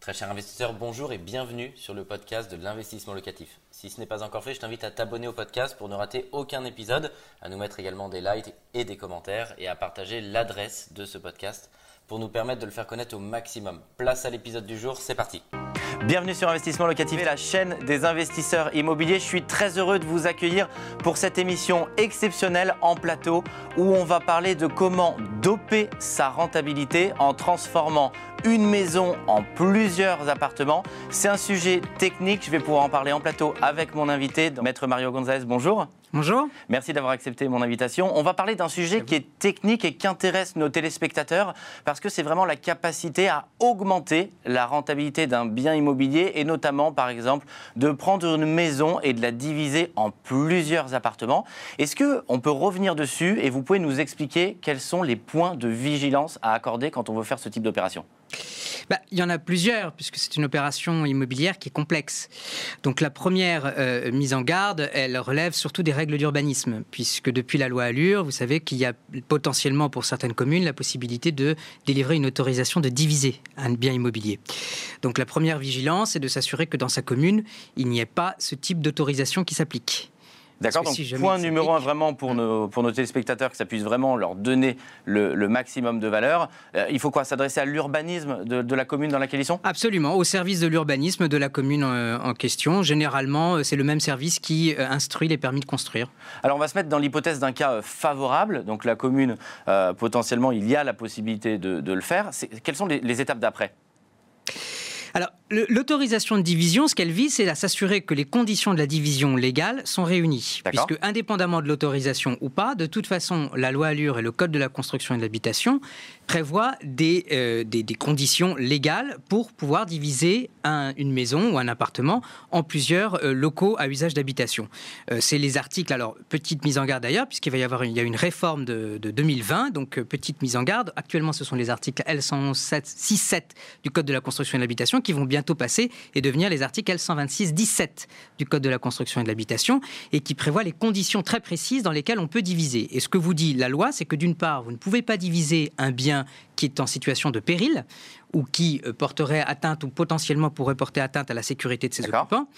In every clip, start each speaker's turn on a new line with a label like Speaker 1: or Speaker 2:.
Speaker 1: Très cher investisseur, bonjour et bienvenue sur le podcast de l'investissement locatif. Si ce n'est pas encore fait, je t'invite à t'abonner au podcast pour ne rater aucun épisode, à nous mettre également des likes et des commentaires et à partager l'adresse de ce podcast pour nous permettre de le faire connaître au maximum. Place à l'épisode du jour, c'est parti. Bienvenue sur Investissement Locatif, la chaîne des investisseurs immobiliers. Je suis très heureux de vous accueillir pour cette émission exceptionnelle en plateau où on va parler de comment doper sa rentabilité en transformant une maison en plusieurs appartements. C'est un sujet technique, je vais pouvoir en parler en plateau avec mon invité, Maître Mario Gonzalez. Bonjour.
Speaker 2: Bonjour.
Speaker 1: Merci d'avoir accepté mon invitation. On va parler d'un sujet qui est technique et qui intéresse nos téléspectateurs parce que c'est vraiment la capacité à augmenter la rentabilité d'un bien immobilier et notamment, par exemple, de prendre une maison et de la diviser en plusieurs appartements. Est-ce qu'on peut revenir dessus et vous pouvez nous expliquer quels sont les points de vigilance à accorder quand on veut faire ce type d'opération?
Speaker 2: Bah, il y en a plusieurs, puisque c'est une opération immobilière qui est complexe. Donc la première euh, mise en garde, elle relève surtout des règles d'urbanisme, puisque depuis la loi Allure, vous savez qu'il y a potentiellement pour certaines communes la possibilité de délivrer une autorisation de diviser un bien immobilier. Donc la première vigilance est de s'assurer que dans sa commune, il n'y ait pas ce type d'autorisation qui s'applique.
Speaker 1: D'accord, donc point numéro un vraiment pour nos, pour nos téléspectateurs, que ça puisse vraiment leur donner le, maximum de valeur. Euh, il faut quoi S'adresser à l'urbanisme de, la commune dans laquelle ils sont?
Speaker 2: Absolument, au service de l'urbanisme de la commune euh, en question. Généralement, euh, c'est le même service qui instruit les permis de construire.
Speaker 1: Alors on va se mettre dans l'hypothèse d'un cas favorable, donc la commune, potentiellement, il y a la possibilité de, le faire. Quelles sont les étapes d'après?
Speaker 2: Alors, l'autorisation de division, ce qu'elle vise, c'est à s'assurer que les conditions de la division légale sont réunies. Puisque, indépendamment de l'autorisation ou pas, de toute façon, la loi Allure et le Code de la construction et de l'habitation prévoient des, euh, des, conditions légales pour pouvoir diviser une maison ou un appartement en plusieurs euh, locaux à usage d'habitation. Euh, c'est les articles, alors, petite mise en garde d'ailleurs, puisqu'il va y avoir une, il y a une réforme de, 2020, donc petite mise en garde. Actuellement, ce sont les articles L106.7 du Code de la construction et de l'habitation qui vont bientôt passer et devenir les articles L126-17 du Code de la construction et de l'habitation et qui prévoient les conditions très précises dans lesquelles on peut diviser. Et ce que vous dit la loi, c'est que d'une part, vous ne pouvez pas diviser un bien qui est en situation de péril ou qui euh, porterait atteinte ou potentiellement pourrait porter atteinte à la sécurité de ses occupants.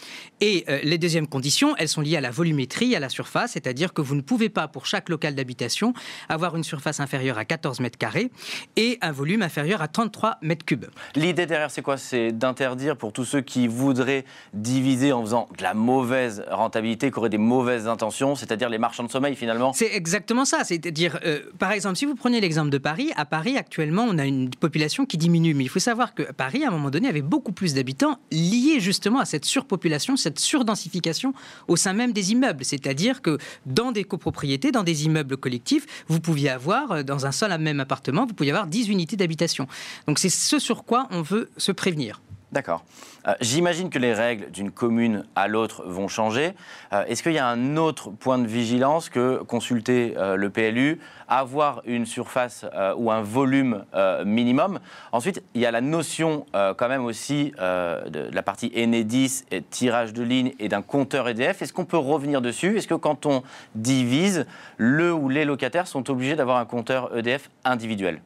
Speaker 2: Et euh, les deuxièmes conditions, elles sont liées à la volumétrie, à la surface, c'est-à-dire que vous ne pouvez pas, pour chaque local d'habitation, avoir une surface inférieure à 14 mètres carrés et un volume inférieur à 33 mètres cubes.
Speaker 1: L'idée derrière, c'est quoi? C'est d'interdire pour tous ceux qui voudraient diviser en faisant de la mauvaise rentabilité, qui auraient des mauvaises intentions, c'est-à-dire les marchands de sommeil finalement
Speaker 2: C'est exactement ça. C'est-à-dire, euh, par exemple, si vous prenez l'exemple de Paris, à Paris actuellement, on a une population qui diminue il faut savoir que Paris, à un moment donné, avait beaucoup plus d'habitants liés justement à cette surpopulation, cette surdensification au sein même des immeubles. C'est-à-dire que dans des copropriétés, dans des immeubles collectifs, vous pouviez avoir, euh, dans un seul même appartement, vous pouviez avoir 10 unités d'habitation. Donc c'est ce sur quoi on veut se prévenir.
Speaker 1: D'accord. Euh, j'imagine que les règles d'une commune à l'autre vont changer. Euh, est-ce qu'il y a un autre point de vigilance que consulter euh, le PLU, avoir une surface ou un volume minimum? Ensuite, il y a la notion quand même aussi de la partie Enedis, et tirage de ligne et d'un compteur EDF. Est-ce qu'on peut revenir dessus? Est-ce que quand on divise, le ou les locataires sont obligés d'avoir un compteur EDF individuel?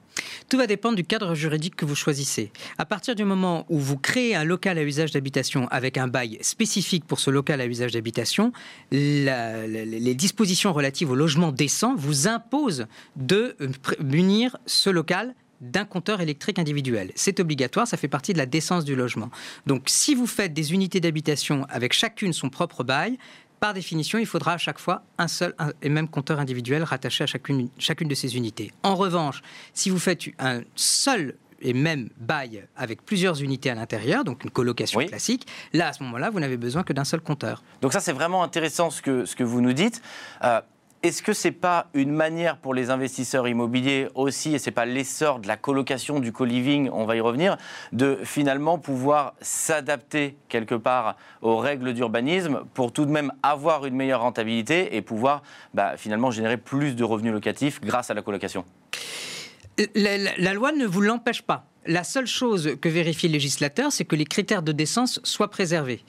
Speaker 2: Tout va dépendre du cadre juridique que vous choisissez. À partir du moment où vous créez un local à usage d'habitation avec un bail spécifique pour ce local à usage d'habitation, les dispositions relatives au logement décent vous imposent de euh, munir ce local d'un compteur électrique individuel. C'est obligatoire, ça fait partie de la décence du logement. Donc si vous faites des unités d'habitation avec chacune son propre bail, par définition, il faudra à chaque fois un seul et même compteur individuel rattaché à chacune, chacune de ces unités. En revanche, si vous faites un seul et même bail avec plusieurs unités à l'intérieur, donc une colocation classique, là, à ce moment-là, vous n'avez besoin que d'un seul compteur.
Speaker 1: Donc ça, c'est vraiment intéressant ce que, ce que vous nous dites. Euh, est-ce que ce n'est pas une manière pour les investisseurs immobiliers aussi, et ce n'est pas l'essor de la colocation, du co-living, on va y revenir, de finalement pouvoir s'adapter quelque part aux règles d'urbanisme pour tout de même avoir une meilleure rentabilité et pouvoir bah, finalement générer plus de revenus locatifs grâce à la colocation?
Speaker 2: La loi ne vous l'empêche pas. La seule chose que vérifie le législateur, c'est que les critères de décence soient préservés.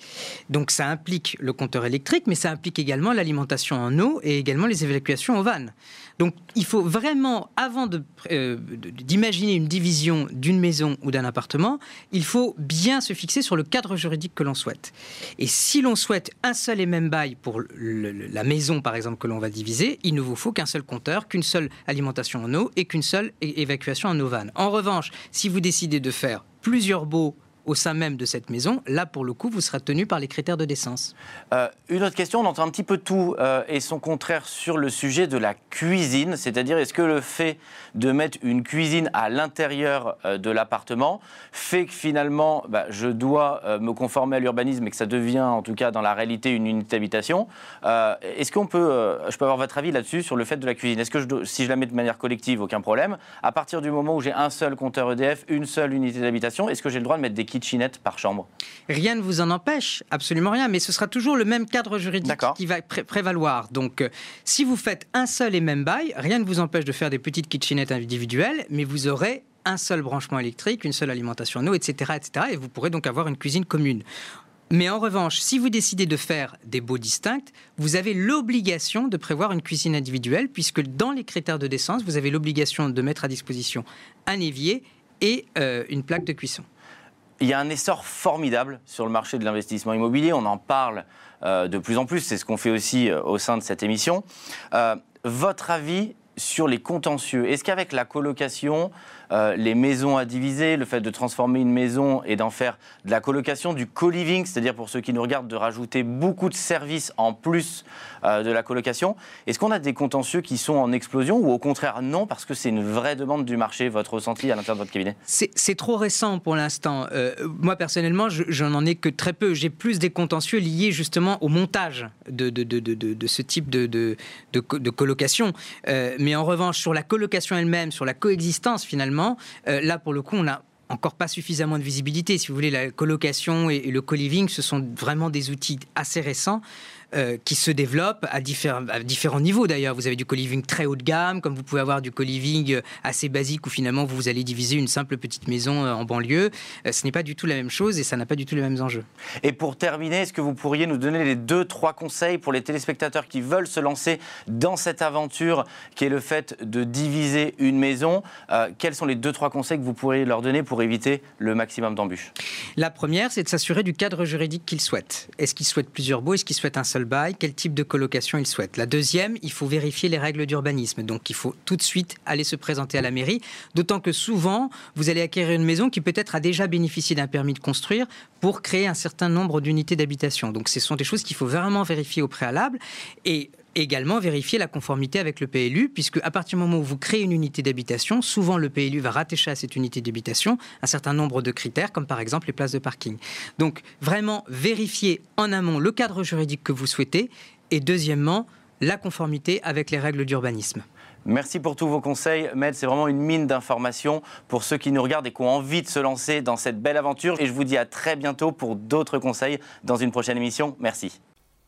Speaker 2: Donc ça implique le compteur électrique, mais ça implique également l'alimentation en eau et également les évacuations aux vannes. Donc il faut vraiment, avant euh, d'imaginer une division d'une maison ou d'un appartement, il faut bien se fixer sur le cadre juridique que l'on souhaite. Et si l'on souhaite un seul et même bail pour la maison, par exemple, que l'on va diviser, il ne vous faut qu'un seul compteur, qu'une seule alimentation en eau et qu'une seule évacuation en eau vanne. En revanche, si vous décidez de faire plusieurs baux au sein même de cette maison, là, pour le coup, vous serez tenu par les critères de décence.
Speaker 1: Euh, une autre question, on entend un petit peu tout euh, et son contraire sur le sujet de la cuisine, c'est-à-dire est-ce que le fait de mettre une cuisine à l'intérieur euh, de l'appartement fait que finalement, bah, je dois me conformer à l'urbanisme et que ça devient, en tout cas dans la réalité, une unité d'habitation? Est-ce qu'on peut, je peux avoir votre avis là-dessus sur le fait de la cuisine? Est-ce que si je la mets de manière collective, aucun problème? À partir du moment où j'ai un seul compteur EDF, une seule unité d'habitation, est-ce que j'ai le droit de mettre des kitchenette par chambre
Speaker 2: Rien ne vous en empêche, absolument rien, mais ce sera toujours le même cadre juridique qui va prévaloir. Donc, euh, si vous faites un seul et même bail, rien ne vous empêche de faire des petites kitchenettes individuelles, mais vous aurez un seul branchement électrique, une seule alimentation en eau, etc., etc. Et vous pourrez donc avoir une cuisine commune. Mais en revanche, si vous décidez de faire des baux distincts, vous avez l'obligation de prévoir une cuisine individuelle, puisque dans les critères de décence, vous avez l'obligation de mettre à disposition un évier et euh, une plaque de cuisson
Speaker 1: il y a un essor formidable sur le marché de l'investissement immobilier. On en parle euh, de plus en plus. C'est ce qu'on fait aussi euh, au sein de cette émission. Euh, votre avis sur les contentieux Est-ce qu'avec la colocation, euh, les maisons à diviser, le fait de transformer une maison et d'en faire de la colocation, du co-living, c'est-à-dire pour ceux qui nous regardent, de rajouter beaucoup de services en plus euh, de la colocation. Est-ce qu'on a des contentieux qui sont en explosion ou au contraire non, parce que c'est une vraie demande du marché, votre ressenti à l'intérieur de votre cabinet?
Speaker 2: C'est trop récent pour l'instant. Euh, moi, personnellement, je n'en ai que très peu. J'ai plus des contentieux liés justement au montage de, de, de, de ce type de, colocation. En revanche, sur la colocation elle-même, sur la coexistence finalement, euh, là, pour le coup, on n'a encore pas suffisamment de visibilité. Si vous voulez, la colocation et, le co-living, ce sont vraiment des outils assez récents. Euh, qui se développe à, différents niveaux d'ailleurs. Vous avez du co-living très haut de gamme, comme vous pouvez avoir du co-living euh, assez basique où finalement vous allez diviser une simple petite maison euh, en banlieue. ce n'est pas du tout la même chose et ça n'a pas du tout les mêmes enjeux.
Speaker 1: Et pour terminer, est-ce que vous pourriez nous donner les deux, trois conseils pour les téléspectateurs qui veulent se lancer dans cette aventure qui est le fait de diviser une maison? Quels sont les deux, trois conseils que vous pourriez leur donner pour éviter le maximum d'embûches?
Speaker 2: La première, c'est de s'assurer du cadre juridique qu'ils souhaitent. Est-ce qu'ils souhaitent plusieurs baux? Est-ce qu'ils souhaitent un seul bail, quel type de colocation il souhaite. La deuxième, il faut vérifier les règles d'urbanisme. Donc il faut tout de suite aller se présenter à la mairie, d'autant que souvent, vous allez acquérir une maison qui peut-être a déjà bénéficié d'un permis de construire pour créer un certain nombre d'unités d'habitation. Donc ce sont des choses qu'il faut vraiment vérifier au préalable. Et également vérifier la conformité avec le PLU, puisque à partir du moment où vous créez une unité d'habitation, souvent le PLU va rattacher à cette unité d'habitation un certain nombre de critères, comme par exemple les places de parking. Donc vraiment vérifier en amont le cadre juridique que vous souhaitez, et deuxièmement, la conformité avec les règles d'urbanisme.
Speaker 1: Merci pour tous vos conseils. Med, c'est vraiment une mine d'informations pour ceux qui nous regardent et qui ont envie de se lancer dans cette belle aventure. Et je vous dis à très bientôt pour d'autres conseils dans une prochaine émission. Merci.